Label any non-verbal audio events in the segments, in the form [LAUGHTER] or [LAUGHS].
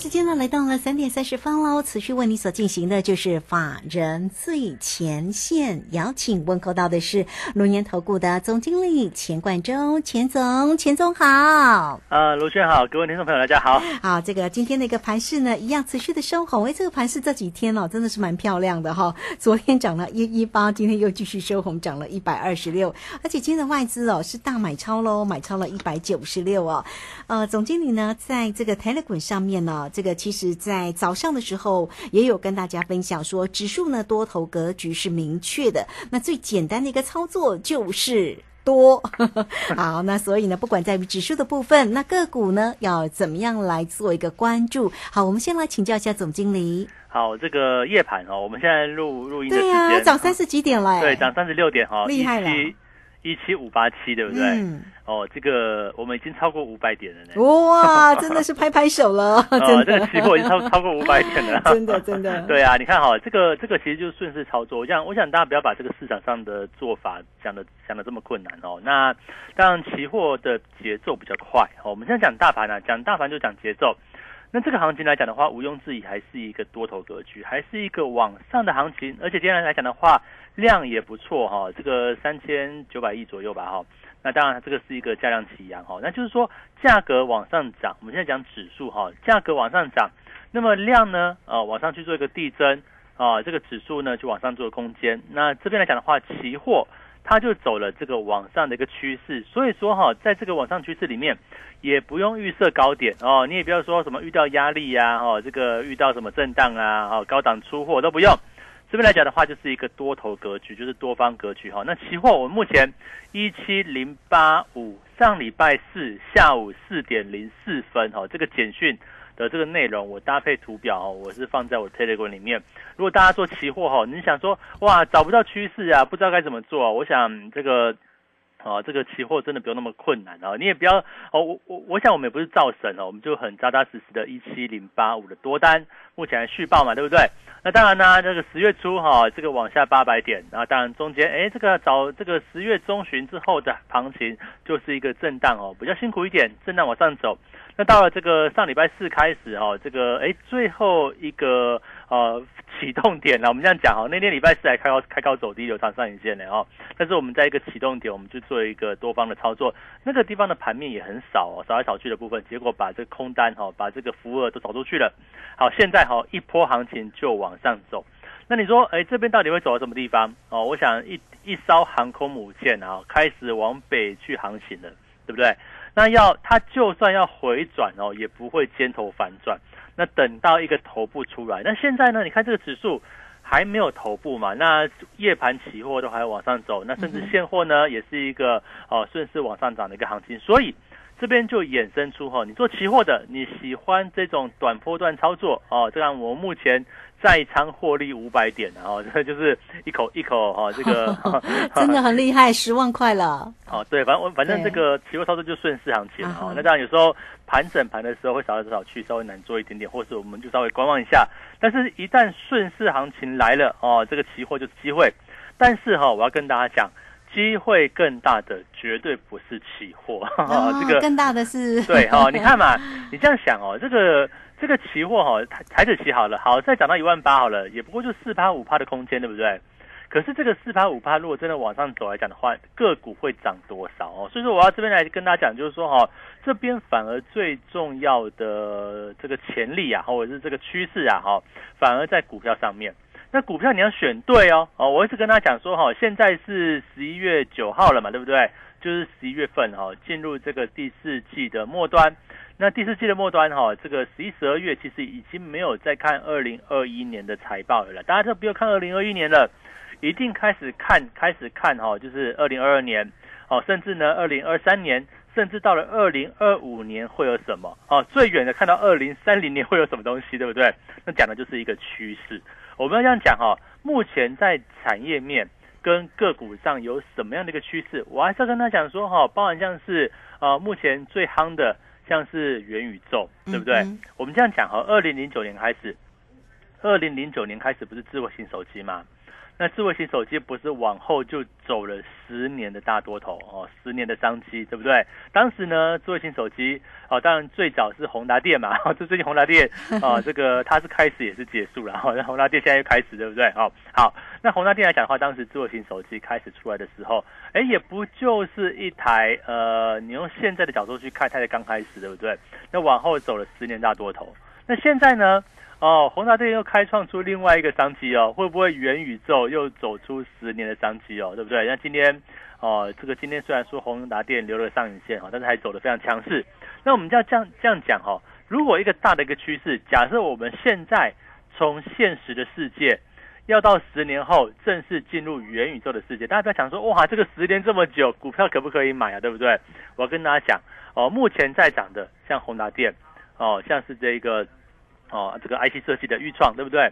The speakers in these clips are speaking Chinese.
时间呢来到了三点三十分喽，持续为你所进行的就是法人最前线，邀请问候到的是龙岩投顾的总经理钱冠洲，钱总，钱总好。呃，卢轩好，各位听众朋友大家好。好，这个今天的一个盘势呢，一样持续的收红。哎，这个盘势这几天哦，真的是蛮漂亮的哈。昨天涨了一一八，今天又继续收红，涨了一百二十六。而且今天的外资哦是大买超喽，买超了一百九十六哦。呃，总经理呢，在这个 Telegram 上面呢。这个其实，在早上的时候也有跟大家分享说，指数呢多头格局是明确的。那最简单的一个操作就是多。[LAUGHS] 好，那所以呢，不管在于指数的部分，那个股呢要怎么样来做一个关注？好，我们先来请教一下总经理。好，这个夜盘哦，我们现在录录音的时间，对啊，涨三十几点了，对，涨三十六点哈，厉害了。一七五八七，对不对？哦，这个我们已经超过五百点了呢。哇，真的是拍拍手了，[LAUGHS] 真的，这个期货已经超超过五百 [LAUGHS] 点了。真的，真的。[LAUGHS] 对啊，你看哈，这个这个其实就是顺势操作。我想，我想大家不要把这个市场上的做法想的想的这么困难哦。那当然，期货的节奏比较快哦。我们现在讲大盘呢，讲大盘就讲节奏。那这个行情来讲的话，毋庸置疑还是一个多头格局，还是一个往上的行情。而且今天来讲的话，量也不错哈，这个三千九百亿左右吧哈。那当然，这个是一个价量齐扬哈。那就是说，价格往上涨，我们现在讲指数哈，价格往上涨，那么量呢，呃，往上去做一个递增啊，这个指数呢就往上做空间。那这边来讲的话，期货。它就走了这个往上的一个趋势，所以说哈，在这个往上趋势里面，也不用预设高点哦，你也不要说什么遇到压力呀，哦，这个遇到什么震荡啊，哦，高档出货都不用。这边来讲的话，就是一个多头格局，就是多方格局哈。那期货我们目前一七零八五，上礼拜四下午四点零四分哈，这个简讯。的这个内容，我搭配图表哦，我是放在我 Telegram 里面。如果大家做期货哈，你想说哇找不到趋势啊，不知道该怎么做，我想这个哦，这个期货真的不用那么困难哦，你也不要哦，我我我想我们也不是造神哦，我们就很扎扎实实的一七零八五的多单，目前还续报嘛，对不对？那当然呢，这个十月初哈，这个往下八百点，然后当然中间哎，这个找这个十月中旬之后的行情就是一个震荡哦，比较辛苦一点，震荡往上走。那到了这个上礼拜四开始哦，这个哎最后一个呃启动点呢，我们这样讲哈，那天礼拜四还开高开高走低，留长上影线的哦。但是我们在一个启动点，我们就做一个多方的操作，那个地方的盘面也很少哦，少来少去的部分，结果把这个空单哈，把这个浮额都走出去了。好，现在哈一波行情就往上走。那你说哎这边到底会走到什么地方哦？我想一一艘航空母舰啊，开始往北去航行了，对不对？那要它就算要回转哦，也不会尖头反转。那等到一个头部出来，那现在呢？你看这个指数还没有头部嘛？那夜盘期货都还往上走，那甚至现货呢，也是一个哦顺势往上涨的一个行情。所以这边就衍生出哈，你做期货的，你喜欢这种短波段操作哦？这样我目前。在仓获利五百点，然后 [LAUGHS] 这就是一口一口哈，这个 [LAUGHS] [LAUGHS] 真的很厉害，十万块了。哦，对，反正我反正这个期货操作就顺势行情哦。那当然有时候盘整盘的时候会少来少去，稍微难做一点点，或是我们就稍微观望一下。但是，一旦顺势行情来了哦，这个期货就是机会。但是哈，我要跟大家讲，机会更大的绝对不是期货，[LAUGHS] 这个更大的是 [LAUGHS] 对哈。[LAUGHS] 你看嘛，你这样想哦，这个。这个期货哈，台台子期好了，好再涨到一万八好了，也不过就四趴五趴的空间，对不对？可是这个四趴五趴，如果真的往上走来讲的话，个股会涨多少哦？所以说我要这边来跟大家讲，就是说哈，这边反而最重要的这个潜力啊，或者是这个趋势啊，哈，反而在股票上面。那股票你要选对哦，哦，我一直跟大家讲说哈，现在是十一月九号了嘛，对不对？就是十一月份哈，进入这个第四季的末端。那第四季的末端哈，这个十一、十二月其实已经没有再看二零二一年的财报了，大家都不要看二零二一年了，一定开始看，开始看哈，就是二零二二年，哦，甚至呢二零二三年，甚至到了二零二五年会有什么？哦，最远的看到二零三零年会有什么东西，对不对？那讲的就是一个趋势。我们要这样讲哈，目前在产业面跟个股上有什么样的一个趋势？我还是要跟他讲说哈，包含像是呃目前最夯的像是元宇宙，对不对？我们这样讲哈，二零零九年开始，二零零九年开始不是智慧型手机吗？那智慧型手机不是往后就走了十年的大多头哦，十年的商机，对不对？当时呢，智慧型手机哦，当然最早是宏达电嘛，[LAUGHS] 就最近宏达电啊，这个它是开始也是结束了，哈，那宏达电现在又开始，对不对？哦，好，那宏达电来讲的话，当时智慧型手机开始出来的时候，哎，也不就是一台呃，你用现在的角度去看，它才刚开始，对不对？那往后走了十年大多头，那现在呢？哦，宏达电又开创出另外一个商机哦，会不会元宇宙又走出十年的商机哦？对不对？那今天哦，这个今天虽然说宏达电留了上影线哈，但是还走得非常强势。那我们就要这样这样讲哈，如果一个大的一个趋势，假设我们现在从现实的世界要到十年后正式进入元宇宙的世界，大家不要想说哇，这个十年这么久，股票可不可以买啊？对不对？我要跟大家讲哦，目前在涨的像宏达电哦，像是这个。哦，这个 IC 设计的预创，对不对？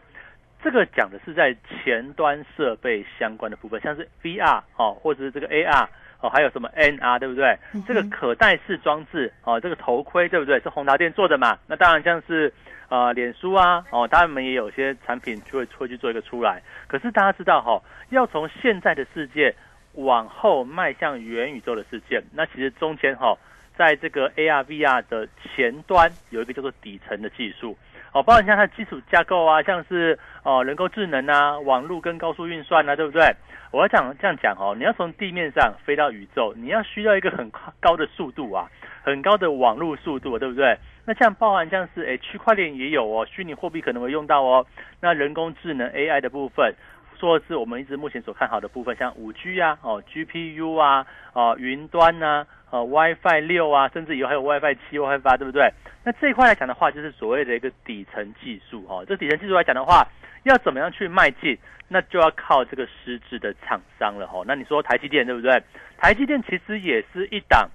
这个讲的是在前端设备相关的部分，像是 VR 哦，或者是这个 AR 哦，还有什么 NR，对不对？这个可戴式装置哦，这个头盔，对不对？是宏达电做的嘛？那当然像是呃，脸书啊，哦，他们也有些产品就会会去做一个出来。可是大家知道哈，要从现在的世界往后迈向元宇宙的世界，那其实中间哈，在这个 AR、VR 的前端有一个叫做底层的技术。哦，包含像它的基础架构啊，像是哦人工智能啊、网络跟高速运算啊，对不对？我要讲这样讲哦，你要从地面上飞到宇宙，你要需要一个很高的速度啊，很高的网络速度，对不对？那像包含像是诶区块链也有哦，虚拟货币可能会用到哦。那人工智能 AI 的部分，说是我们一直目前所看好的部分，像五 G 啊、哦 GPU 啊、哦云端呐。呃，WiFi 六啊，甚至以后还有 WiFi 七、WiFi 八，对不对？那这一块来讲的话，就是所谓的一个底层技术哦。这底层技术来讲的话，要怎么样去迈进，那就要靠这个实质的厂商了哦。那你说台积电对不对？台积电其实也是一档。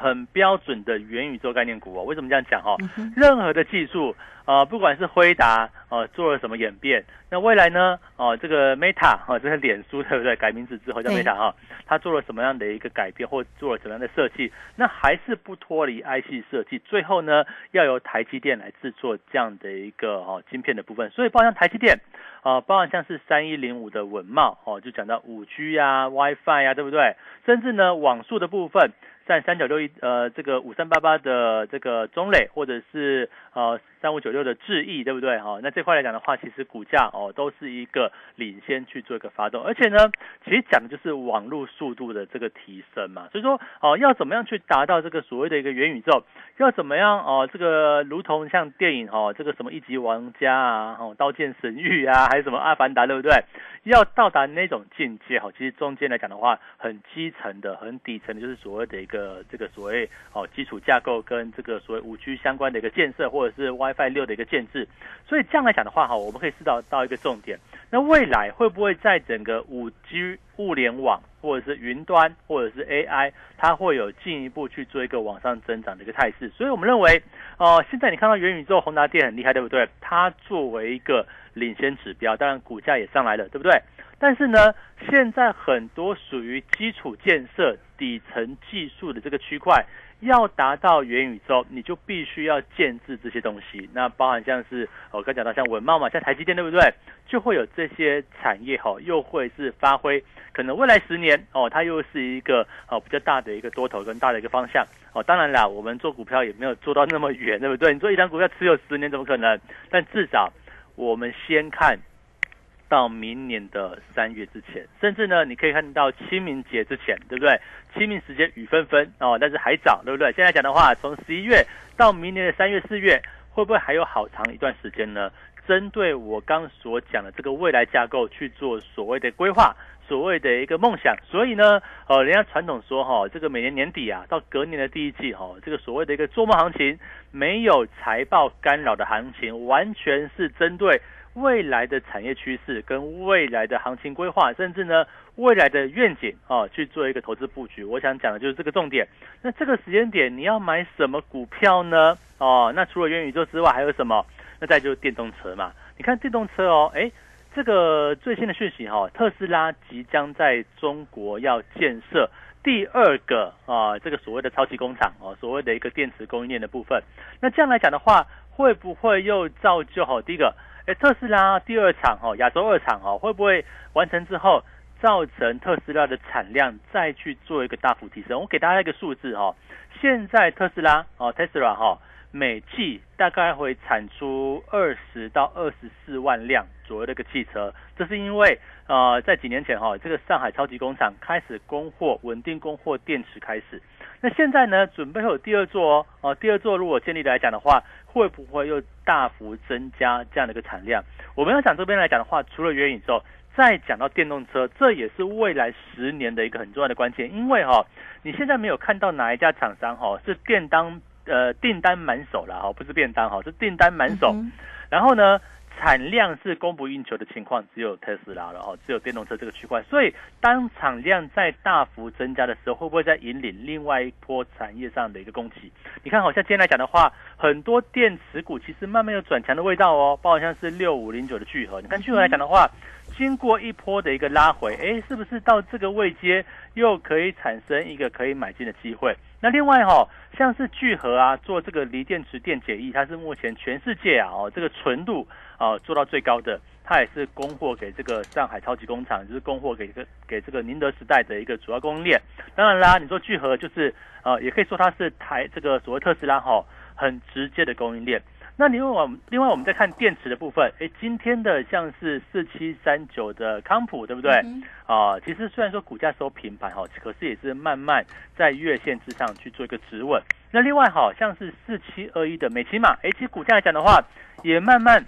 很标准的元宇宙概念股哦，为什么这样讲哦？任何的技术，呃，不管是辉达，呃，做了什么演变，那未来呢？哦，这个 Meta，哦，这个脸书 [LAUGHS] 对不对？改名字之后叫 Meta 哈，它做了什么样的一个改变，或做了什么样的设计？那还是不脱离 IC 设计，最后呢，要由台积电来制作这样的一个哦晶片的部分。所以，包含台积电，啊，包含像是三一零五的文茂，哦，就讲到五 G 啊、WiFi 啊，对不对？甚至呢，网速的部分。在三九六一呃这个五三八八的这个中磊，或者是呃三五九六的智毅，对不对哈？那这块来讲的话，其实股价哦都是一个领先去做一个发动，而且呢，其实讲的就是网络速度的这个提升嘛。所以说哦，要怎么样去达到这个所谓的一个元宇宙？要怎么样哦？这个如同像电影哈，这个什么一级玩家啊，哦刀剑神域啊，还是什么阿凡达，对不对？要到达那种境界哈，其实中间来讲的话，很基层的、很底层的，就是所谓的一个呃这个所谓哦基础架构跟这个所谓五 G 相关的一个建设，或者是 WiFi 六的一个建制。所以这样来讲的话哈，我们可以知道到一个重点，那未来会不会在整个五 G 物联网，或者是云端，或者是 AI，它会有进一步去做一个往上增长的一个态势？所以我们认为，哦，现在你看到元宇宙宏达电很厉害，对不对？它作为一个领先指标，当然股价也上来了，对不对？但是呢，现在很多属于基础建设、底层技术的这个区块，要达到元宇宙，你就必须要建制这些东西。那包含像是我刚讲到像文茂嘛，像台积电，对不对？就会有这些产业哈，又会是发挥可能未来十年哦，它又是一个哦比较大的一个多头跟大的一个方向哦。当然啦，我们做股票也没有做到那么远，对不对？你做一张股票持有十年怎么可能？但至少我们先看。到明年的三月之前，甚至呢，你可以看到清明节之前，对不对？清明时间雨纷纷哦，但是还早，对不对？现在讲的话，从十一月到明年的三月、四月，会不会还有好长一段时间呢？针对我刚所讲的这个未来架构去做所谓的规划，所谓的一个梦想。所以呢，呃，人家传统说哈，这个每年年底啊，到隔年的第一季哈，这个所谓的一个做梦行情，没有财报干扰的行情，完全是针对。未来的产业趋势跟未来的行情规划，甚至呢未来的愿景哦，去做一个投资布局。我想讲的就是这个重点。那这个时间点你要买什么股票呢？哦，那除了元宇宙之外还有什么？那再就是电动车嘛。你看电动车哦，哎，这个最新的讯息哈，特斯拉即将在中国要建设第二个啊，这个所谓的超级工厂哦，所谓的一个电池供应链的部分。那这样来讲的话，会不会又造就好第一个？哎，特斯拉第二场哦，亚洲二厂哦，会不会完成之后，造成特斯拉的产量再去做一个大幅提升？我给大家一个数字哈，现在特斯拉哦，Tesla 哈，每季大概会产出二十到二十四万辆左右的一个汽车，这是因为呃，在几年前哈，这个上海超级工厂开始供货，稳定供货电池开始。[LAUGHS] 那现在呢，准备会有第二座哦，哦，第二座如果建立来讲的话，会不会又大幅增加这样的一个产量？我们要讲这边来讲的话，除了元宇宙，再讲到电动车，这也是未来十年的一个很重要的关键。因为哈，你现在没有看到哪一家厂商哈是电单呃订单满手了哈，不是便当哈，是订单满手，然后呢？产量是供不应求的情况，只有特斯拉了哦，只有电动车这个区块。所以，当产量在大幅增加的时候，会不会再引领另外一波产业上的一个供给？你看，好像今天来讲的话，很多电池股其实慢慢有转强的味道哦，包括像是六五零九的聚合。你看聚合来讲的话，经过一波的一个拉回，哎，是不是到这个位阶又可以产生一个可以买进的机会？那另外哈，像是聚合啊，做这个锂电池电解液，它是目前全世界啊哦这个纯度啊做到最高的，它也是供货给这个上海超级工厂，就是供货给个给这个宁德时代的一个主要供应链。当然啦，你说聚合就是呃，也可以说它是台这个所谓特斯拉哈很直接的供应链。那另外我们另外我们再看电池的部分，哎，今天的像是四七三九的康普，对不对？啊，其实虽然说股价收平盘哈，可是也是慢慢在月线之上去做一个止稳。那另外好像是四七二一的美骑马，哎，其实股价来讲的话，也慢慢。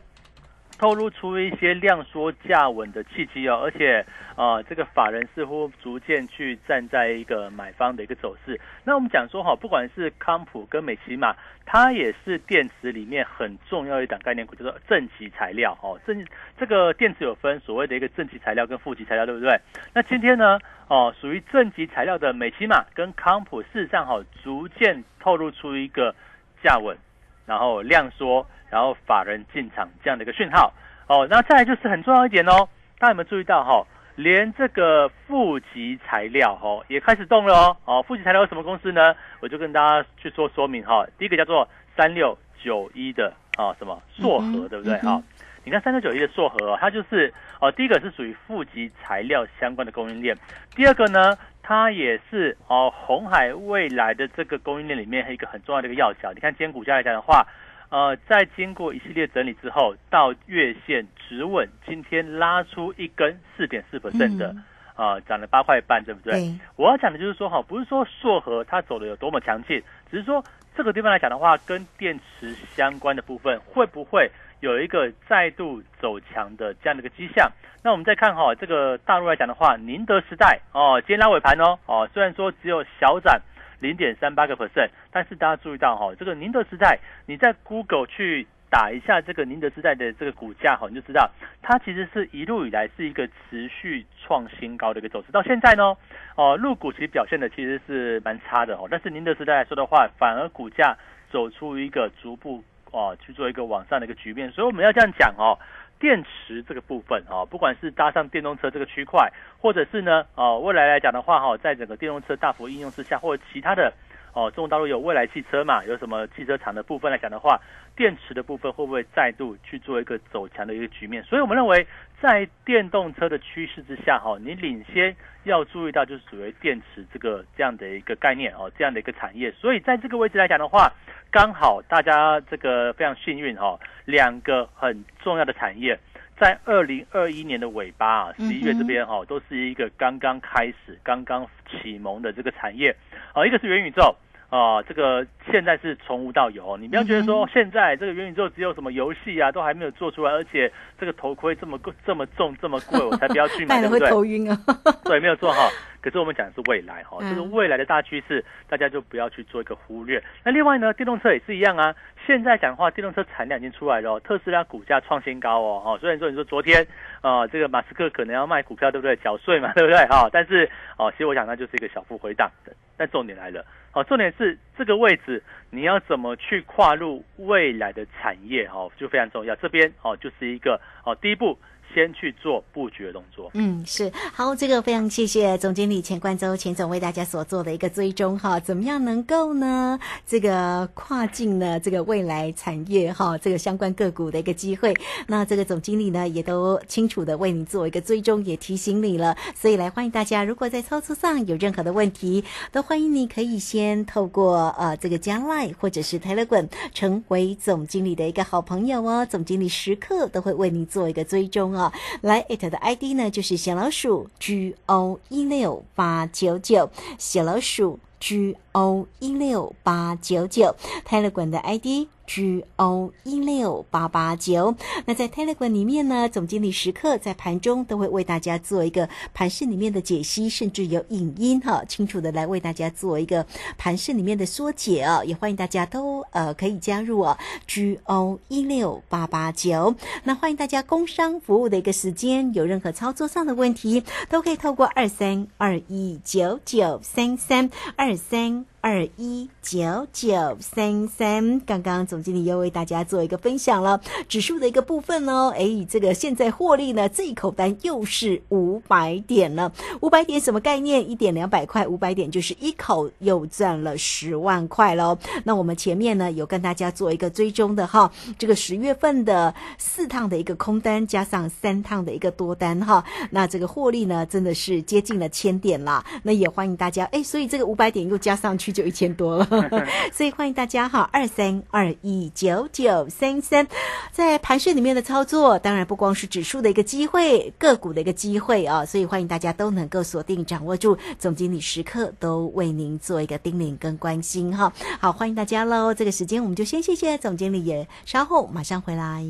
透露出一些量缩价稳的契机哦，而且啊，这个法人似乎逐渐去站在一个买方的一个走势。那我们讲说哈，不管是康普跟美骑马，它也是电池里面很重要一档概念股，叫做正极材料哦。正这个电池有分所谓的一个正极材料跟负极材料，对不对？那今天呢，哦，属于正极材料的美骑马跟康普，事实上哈，逐渐透露出一个价稳，然后量缩。然后法人进场这样的一个讯号哦，那再来就是很重要一点哦，大家有没有注意到哈？连这个负极材料哈也开始动了哦。哦，负极材料什么公司呢？我就跟大家去做说明哈。第一个叫做三六九一的啊，什么硕和对不对？哈，你看三六九一的硕和，它就是哦，第一个是属于负极材料相关的供应链，第二个呢，它也是哦红海未来的这个供应链里面一个很重要的一个要角。你看今天股价来讲的话。呃，在经过一系列整理之后，到月线止稳，今天拉出一根四点四 percent 的，啊，涨了八块半，对不对？我要讲的就是说，哈，不是说硕和它走的有多么强劲，只是说这个地方来讲的话，跟电池相关的部分会不会有一个再度走强的这样的一个迹象？那我们再看哈，这个大陆来讲的话，宁德时代哦，今天拉尾盘哦，哦，虽然说只有小涨。零点三八个 percent，但是大家注意到哈，这个宁德时代，你在 Google 去打一下这个宁德时代的这个股价哈，你就知道它其实是一路以来是一个持续创新高的一个走势。到现在呢，哦，入股其实表现的其实是蛮差的哦，但是宁德时代来说的话，反而股价走出一个逐步哦去做一个往上的一个局面，所以我们要这样讲哦。电池这个部分啊，不管是搭上电动车这个区块，或者是呢，啊，未来来讲的话哈，在整个电动车大幅应用之下，或者其他的哦，中国大陆有未来汽车嘛，有什么汽车厂的部分来讲的话，电池的部分会不会再度去做一个走强的一个局面？所以我们认为，在电动车的趋势之下哈，你领先要注意到就是属于电池这个这样的一个概念哦，这样的一个产业。所以在这个位置来讲的话，刚好大家这个非常幸运哈。两个很重要的产业，在二零二一年的尾巴啊，十一月这边哈，都是一个刚刚开始、刚刚启蒙的这个产业。啊，一个是元宇宙，哦，这个现在是从无到有，你不要觉得说现在这个元宇宙只有什么游戏啊，都还没有做出来，而且这个头盔这么这么重这么贵，我才不要去买，[LAUGHS] 戴了会头晕啊。[LAUGHS] 对，没有错哈。可是我们讲的是未来哈，这个未来的大趋势，大家就不要去做一个忽略。那另外呢，电动车也是一样啊。现在讲话，电动车产量已经出来了，特斯拉股价创新高哦。哈，虽然说你说昨天啊，这个马斯克可能要卖股票，对不对？缴税嘛，对不对？哈，但是哦，其实我想那就是一个小幅回档的。但重点来了，好，重点是这个位置你要怎么去跨入未来的产业？哈，就非常重要。这边哦，就是一个哦，第一步。先去做布局的动作。嗯，是好，这个非常谢谢总经理钱冠周钱总为大家所做的一个追踪哈，怎么样能够呢？这个跨境呢，这个未来产业哈，这个相关个股的一个机会，那这个总经理呢也都清楚的为你做一个追踪，也提醒你了。所以来欢迎大家，如果在操作上有任何的问题，都欢迎你可以先透过呃这个加 Line 或者是 Telegram 成为总经理的一个好朋友哦，总经理时刻都会为你做一个追踪哦。来，it 的 ID 呢，就是小老鼠 G O 一六八九九，小老鼠 G O 一六八九九，泰勒管的 ID。G O 一六八八九，那在 Telegram 里面呢，总经理时刻在盘中都会为大家做一个盘市里面的解析，甚至有影音哈，清楚的来为大家做一个盘市里面的缩解啊，也欢迎大家都呃可以加入哦，G O 一六八八九，那欢迎大家工商服务的一个时间，有任何操作上的问题，都可以透过二三二一九九三三二三。um 二一九九三三，刚刚总经理又为大家做一个分享了指数的一个部分哦。哎，这个现在获利呢，这一口单又是五百点了。五百点什么概念？一点两百块，五百点就是一口又赚了十万块喽。那我们前面呢有跟大家做一个追踪的哈，这个十月份的四趟的一个空单加上三趟的一个多单哈，那这个获利呢真的是接近了千点啦。那也欢迎大家哎，所以这个五百点又加上去。就一千多了，[LAUGHS] 所以欢迎大家哈，二三二一九九三三，在盘市里面的操作，当然不光是指数的一个机会，个股的一个机会啊，所以欢迎大家都能够锁定掌握住，总经理时刻都为您做一个叮咛跟关心哈。好，欢迎大家喽，这个时间我们就先谢谢总经理，也稍后马上回来。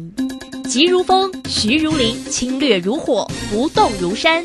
急如风，徐如林，侵略如火，不动如山。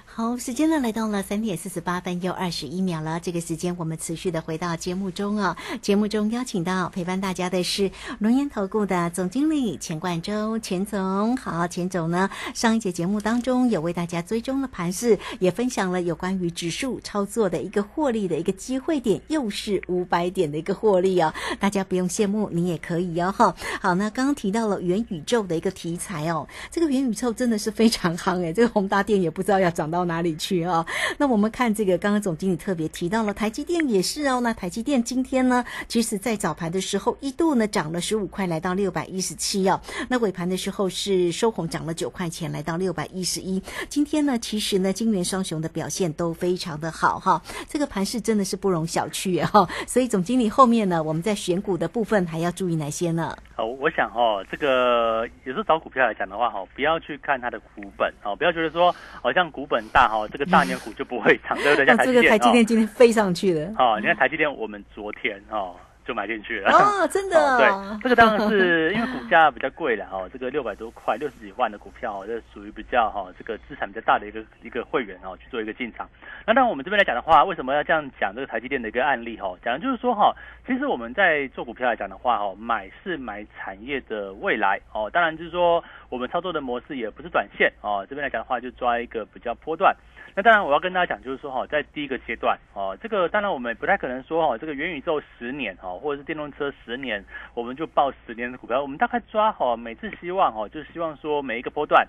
好，时间呢来到了三点四十八分又二十一秒了。这个时间我们持续的回到节目中啊。节目中邀请到陪伴大家的是龙岩投顾的总经理钱冠洲，钱总。好，钱总呢上一节节目当中有为大家追踪了盘势，也分享了有关于指数操作的一个获利的一个机会点，又是五百点的一个获利哦。大家不用羡慕，你也可以哦。哈，好，那刚刚提到了元宇宙的一个题材哦，这个元宇宙真的是非常夯哎，这个宏大电也不知道要涨到。到哪里去啊？[LAUGHS] 那我们看这个，刚刚总经理特别提到了台积电也是哦。那台积电今天呢，其实在早盘的时候一度呢涨了十五块，来到六百一十七哦。那尾盘的时候是收红，涨了九块钱，来到六百一十一。今天呢，其实呢，金元双雄的表现都非常的好哈。这个盘势真的是不容小觑哈。所以总经理后面呢，我们在选股的部分还要注意哪些呢？哦，我想哦，这个有时候找股票来讲的话哈，不要去看它的股本哦，不要觉得说好像股本。大哈，这个大年股就不会涨，[LAUGHS] 对不对？像台积电，台积电今天飞上去了。哦，你看台积电，我们昨天哦。就买进去了。哦，真的、[LAUGHS] 哦，对，这个当然是 [LAUGHS] 因为股价比较贵了哦，这个六百多块，六十几万的股票哦，这属于比较哈、这个资产比较大的一个一个会员哦，去做一个进场。那当然我们这边来讲的话，为什么要这样讲这个台积电的一个案例哈、讲的就是说哈、其实我们在做股票来讲的话哈、买是买产业的未来哦，当然就是说我们操作的模式也不是短线哦，这边来讲的话就抓一个比较波段。那当然，我要跟大家讲，就是说哈，在第一个阶段哦，这个当然我们不太可能说哈，这个元宇宙十年哈，或者是电动车十年，我们就报十年的股票。我们大概抓好，每次希望哦，就希望说每一个波段，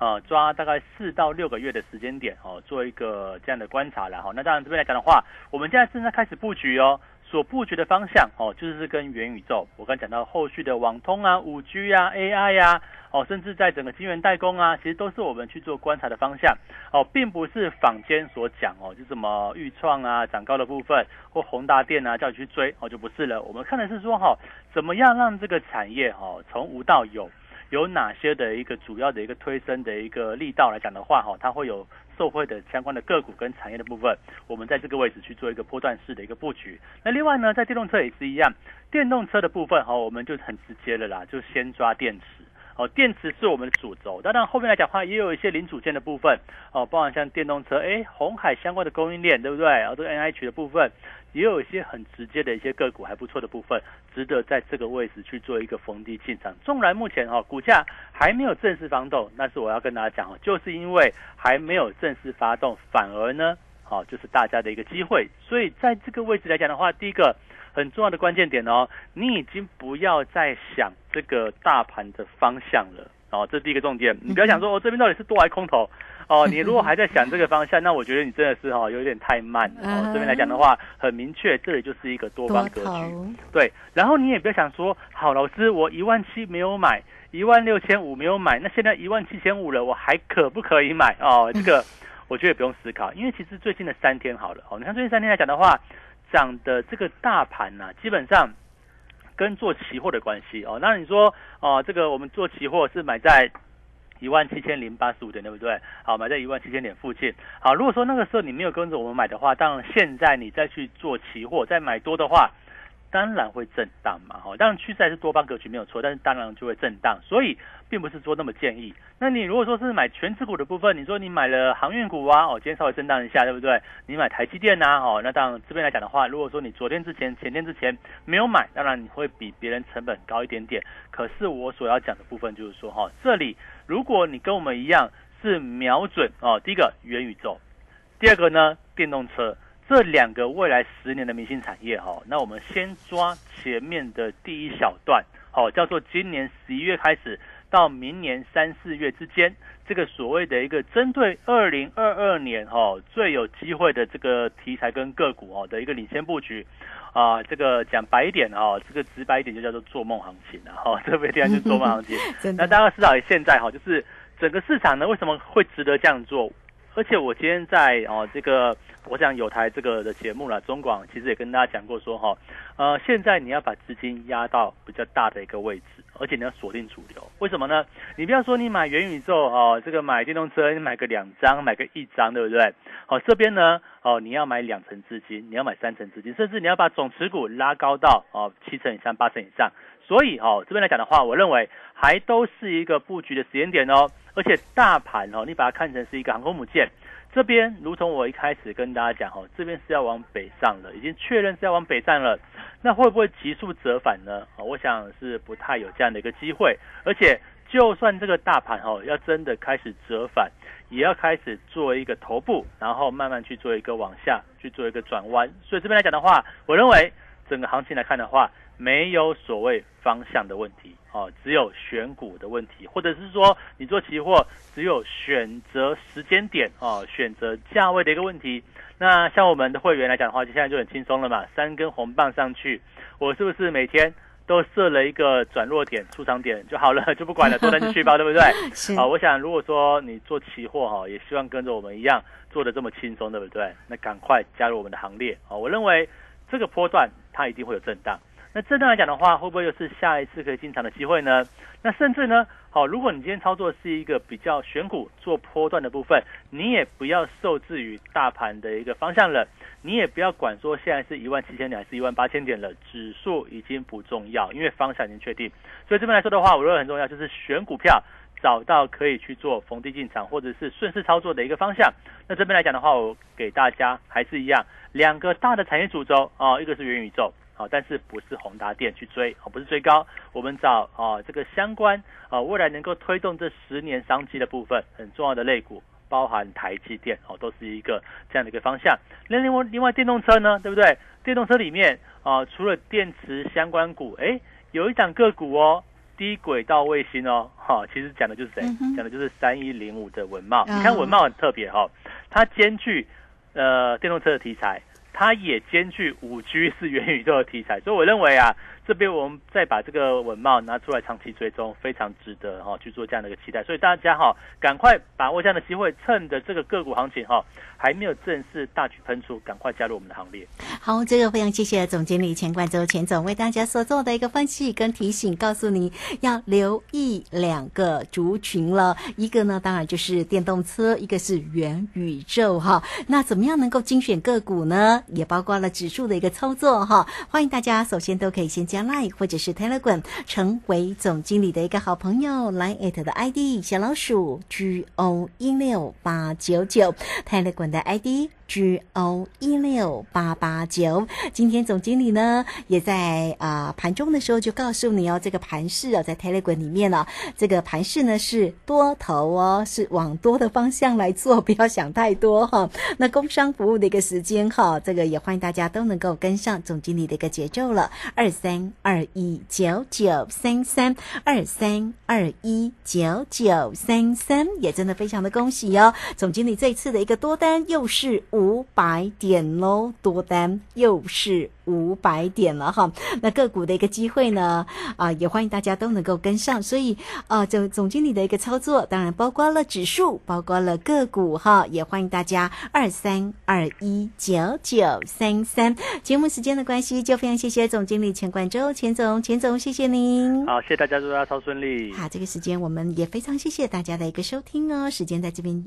呃，抓大概四到六个月的时间点哦，做一个这样的观察了哈。那当然这边来讲的话，我们现在正在开始布局哦。所布局的方向哦，就是跟元宇宙，我刚讲到后续的网通啊、五 G 啊、AI 呀、哦，甚至在整个晶圆代工啊，其实都是我们去做观察的方向哦，并不是坊间所讲哦，就什么预创啊、涨高的部分或宏达电啊叫你去追哦，就不是了。我们看的是说哈、怎么样让这个产业哈、从无到有。有哪些的一个主要的一个推升的一个力道来讲的话，哈，它会有受惠的相关的个股跟产业的部分，我们在这个位置去做一个波段式的一个布局。那另外呢，在电动车也是一样，电动车的部分哈，我们就很直接了啦，就先抓电池。哦，电池是我们的主轴，当然后面来讲的话，也有一些零组件的部分哦，包含像电动车，哎，红海相关的供应链，对不对？然后这个 N I H 的部分，也有一些很直接的一些个股还不错的部分，值得在这个位置去做一个逢低进场。纵然目前哈、哦、股价还没有正式发动，但是我要跟大家讲哦，就是因为还没有正式发动，反而呢，好、哦、就是大家的一个机会。所以在这个位置来讲的话，第一个。很重要的关键点哦，你已经不要再想这个大盘的方向了哦，这是第一个重点。你不要想说哦，这边到底是多还空头哦，[LAUGHS] 你如果还在想这个方向，那我觉得你真的是哈、哦、有点太慢哦。这边来讲的话，很明确，这里就是一个多方格局。对，然后你也不要想说，好，老师，我一万七没有买，一万六千五没有买，那现在一万七千五了，我还可不可以买哦？这个 [LAUGHS] 我觉得不用思考，因为其实最近的三天好了哦，你看最近三天来讲的话。涨的这个大盘呢、啊，基本上跟做期货的关系哦。那你说哦，这个我们做期货是买在一万七千零八十五点，对不对？好，买在一万七千点附近。好，如果说那个时候你没有跟着我们买的话，当然现在你再去做期货，再买多的话，当然会震荡嘛。哈，当然趋势还是多方格局没有错，但是当然就会震荡，所以并不是说那么建议。那你如果说是买全指股的部分，你说你买了航运股啊，哦，今天稍微震荡一下，对不对？你买台积电呐、啊，哦，那当然这边来讲的话，如果说你昨天之前、前天之前没有买，当然你会比别人成本高一点点。可是我所要讲的部分就是说，哈，这里如果你跟我们一样是瞄准哦，第一个元宇宙，第二个呢电动车。这两个未来十年的明星产业哈，那我们先抓前面的第一小段，好，叫做今年十一月开始到明年三四月之间，这个所谓的一个针对二零二二年哈最有机会的这个题材跟个股哦的一个领先布局啊，这个讲白一点哦，这个直白一点就叫做做梦行情啊，哈，[LAUGHS] 特别地方就是做梦行情。[LAUGHS] 那大家知道现在哈，就是整个市场呢为什么会值得这样做？而且我今天在哦这个，我想有台这个的节目了，中广其实也跟大家讲过说哈，呃，现在你要把资金压到比较大的一个位置，而且你要锁定主流。为什么呢？你不要说你买元宇宙哦，这个买电动车，你买个两张，买个一张，对不对？好、这边呢哦，你要买两成资金，你要买三成资金，甚至你要把总持股拉高到哦七成以上、八成以上。所以哦，这边来讲的话，我认为还都是一个布局的时间点哦。而且大盘哦，你把它看成是一个航空母舰，这边如同我一开始跟大家讲哦，这边是要往北上了，已经确认是要往北上了。那会不会急速折返呢？哦，我想是不太有这样的一个机会。而且，就算这个大盘哦要真的开始折返，也要开始做一个头部，然后慢慢去做一个往下去做一个转弯。所以这边来讲的话，我认为整个行情来看的话，没有所谓方向的问题。哦，只有选股的问题，或者是说你做期货只有选择时间点哦，选择价位的一个问题。那像我们的会员来讲的话，现在就很轻松了嘛，三根红棒上去，我是不是每天都设了一个转弱点、出场点就好了，[LAUGHS] 就不管了，多单就去吧，对不对？[LAUGHS] 是啊，我想如果说你做期货哈，也希望跟着我们一样做的这么轻松，对不对？那赶快加入我们的行列啊！我认为这个波段它一定会有震荡。那震荡来讲的话，会不会又是下一次可以进场的机会呢？那甚至呢，好，如果你今天操作是一个比较选股做波段的部分，你也不要受制于大盘的一个方向了，你也不要管说现在是一万七千点还是一万八千点了，指数已经不重要，因为方向已经确定。所以这边来说的话，我认为很重要就是选股票。找到可以去做逢低进场或者是顺势操作的一个方向。那这边来讲的话，我给大家还是一样，两个大的产业主轴啊，一个是元宇宙啊，但是不是宏达电去追啊，不是追高，我们找啊这个相关啊未来能够推动这十年商机的部分很重要的类股，包含台积电哦，都是一个这样的一个方向。那另外另外电动车呢，对不对？电动车里面啊，除了电池相关股，哎，有一档个股哦。低轨道卫星哦，哈，其实讲的就是谁？讲的就是三一零五的文茂。你看文茂很特别哈，它兼具呃电动车的题材，它也兼具五 G 是元宇宙的题材，所以我认为啊。这边我们再把这个文帽拿出来长期追踪，非常值得哈去做这样的一个期待，所以大家哈赶快把握这样的机会，趁着这个个股行情哈还没有正式大举喷出，赶快加入我们的行列。好，这个非常谢谢总经理钱冠洲钱总为大家所做的一个分析跟提醒，告诉你要留意两个族群了，一个呢当然就是电动车，一个是元宇宙哈。那怎么样能够精选个股呢？也包括了指数的一个操作哈。欢迎大家首先都可以先。加 Line 或者是 Telegram 成为总经理的一个好朋友，Line 的 ID 小老鼠 G O 一六八九九，Telegram 的 ID。G O 一六八八九，今天总经理呢也在啊盘中的时候就告诉你哦，这个盘势哦在 Telegram 里面呢，这个盘势呢是多头哦，是往多的方向来做，[LAUGHS] 不要想太多哈。那工商服务的一个时间哈，这个也欢迎大家都能够跟上总经理的一个节奏了，二三二一九九三三二三二一九九三三，也真的非常的恭喜哦，总经理这一次的一个多单又是。五百点喽，多单又是。五百点了哈，那个股的一个机会呢啊，也欢迎大家都能够跟上。所以啊，总总经理的一个操作，当然包括了指数，包括了个股哈，也欢迎大家二三二一九九三三。节目时间的关系，就非常谢谢总经理钱冠洲钱总钱总，谢谢您。好，谢谢大家，祝大家超顺利。好，这个时间我们也非常谢谢大家的一个收听哦。时间在这边，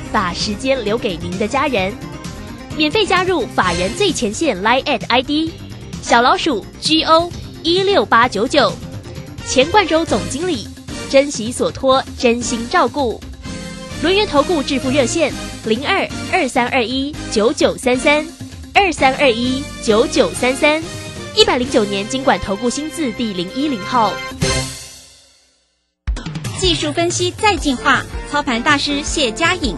把时间留给您的家人。免费加入法人最前线 Line at ID 小老鼠 G O 一六八九九，钱冠洲总经理，珍惜所托，真心照顾。轮源投顾致富热线零二二三二一九九三三二三二一九九三三，一百零九年经管投顾新字第零一零号。技术分析再进化，操盘大师谢佳颖。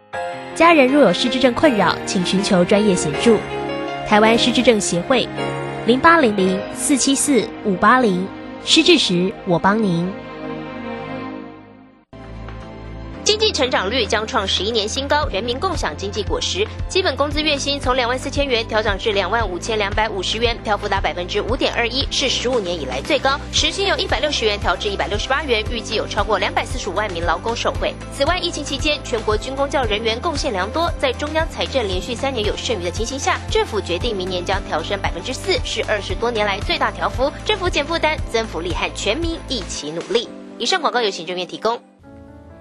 家人若有失智症困扰，请寻求专业协助。台湾失智症协会，零八零零四七四五八零，失智时我帮您。经济成长率将创十一年新高，人民共享经济果实。基本工资月薪从两万四千元调整至两万五千两百五十元，漂幅达百分之五点二一，是十五年以来最高。时薪由一百六十元调至一百六十八元，预计有超过两百四十五万名劳工受惠。此外，疫情期间全国军工教人员贡献良多，在中央财政连续三年有剩余的情形下，政府决定明年将调升百分之四，是二十多年来最大调幅。政府减负担，增福利，和全民一起努力。以上广告由行政院提供。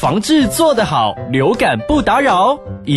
防治做得好，流感不打扰。